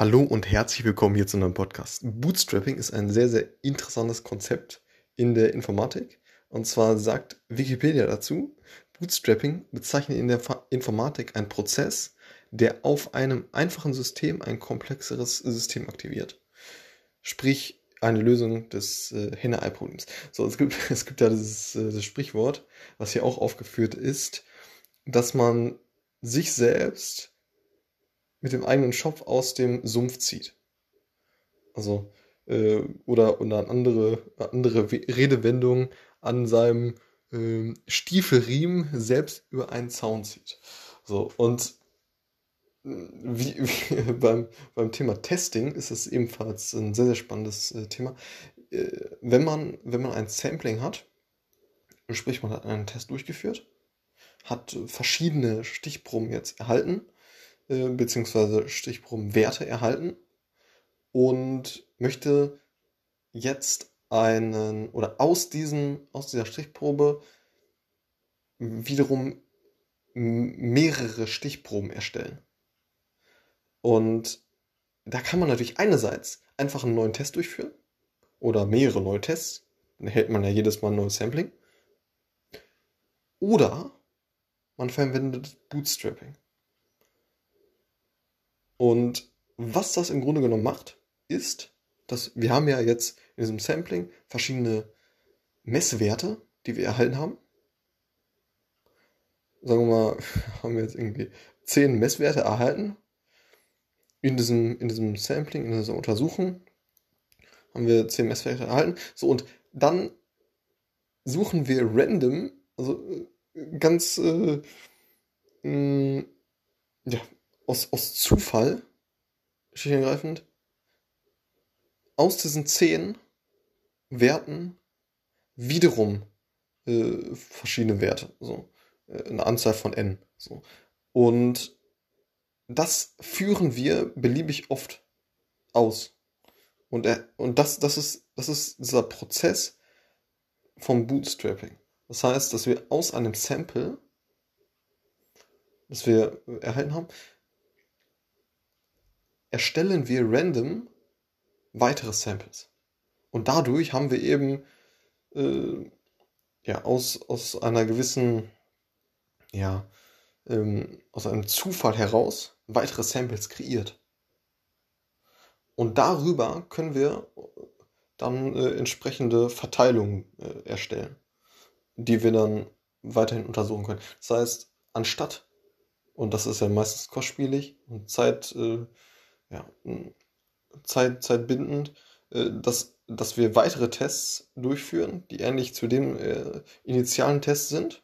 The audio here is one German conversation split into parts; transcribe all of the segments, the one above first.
Hallo und herzlich willkommen hier zu einem Podcast. Bootstrapping ist ein sehr, sehr interessantes Konzept in der Informatik. Und zwar sagt Wikipedia dazu, Bootstrapping bezeichnet in der Informatik einen Prozess, der auf einem einfachen System ein komplexeres System aktiviert. Sprich, eine Lösung des äh, Henne-Ei-Problems. So, es gibt, es gibt ja dieses, äh, Sprichwort, was hier auch aufgeführt ist, dass man sich selbst mit dem eigenen Schopf aus dem Sumpf zieht. Also, äh, oder, oder andere, andere Redewendung an seinem äh, Stiefelriemen selbst über einen Zaun zieht. So, und äh, wie, wie beim, beim Thema Testing ist es ebenfalls ein sehr, sehr spannendes äh, Thema. Äh, wenn, man, wenn man ein Sampling hat, sprich man hat einen Test durchgeführt, hat verschiedene Stichproben jetzt erhalten äh, beziehungsweise Stichprobenwerte erhalten und möchte jetzt einen oder aus diesen aus dieser Stichprobe wiederum mehrere Stichproben erstellen. Und da kann man natürlich einerseits einfach einen neuen Test durchführen oder mehrere neue Tests. Dann hält man ja jedes Mal ein neues Sampling. Oder man verwendet Bootstrapping. Und was das im Grunde genommen macht, ist, dass wir haben ja jetzt in diesem Sampling verschiedene Messwerte, die wir erhalten haben. Sagen wir mal, haben wir jetzt irgendwie zehn Messwerte erhalten. In diesem, in diesem Sampling, in dieser Untersuchung haben wir zehn Messwerte erhalten. So, und dann suchen wir random, also äh, ganz äh, mh, ja, aus, aus Zufall, schlicht ergreifend, aus diesen zehn Werten wiederum äh, verschiedene Werte. So. Äh, eine Anzahl von n. So. Und das führen wir beliebig oft aus. Und, er, und das, das, ist, das ist dieser Prozess vom Bootstrapping. Das heißt, dass wir aus einem Sample, das wir erhalten haben, erstellen wir random weitere Samples. Und dadurch haben wir eben äh, ja, aus, aus einer gewissen, ja, ähm, aus einem Zufall heraus weitere Samples kreiert. Und darüber können wir dann äh, entsprechende Verteilungen äh, erstellen, die wir dann weiterhin untersuchen können. Das heißt, anstatt, und das ist ja meistens kostspielig und Zeit, äh, ja, Zeit, zeitbindend, äh, dass, dass wir weitere Tests durchführen, die ähnlich zu den äh, initialen Tests sind.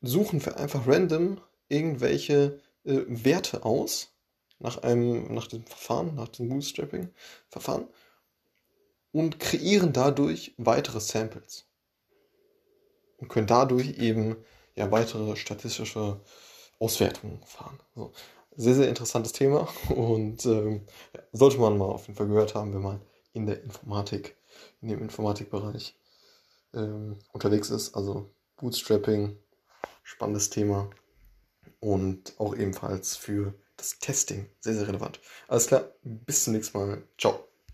Suchen wir einfach random irgendwelche äh, Werte aus nach einem, nach dem Verfahren, nach dem Bootstrapping-Verfahren und kreieren dadurch weitere Samples und können dadurch eben ja weitere statistische Auswertungen fahren. So sehr, sehr interessantes Thema und ähm, sollte man mal auf jeden Fall gehört haben, wenn man in der Informatik, in dem Informatikbereich ähm, unterwegs ist. Also Bootstrapping, spannendes Thema und auch ebenfalls für das Testing sehr, sehr relevant. Alles klar, bis zum nächsten Mal. Ciao.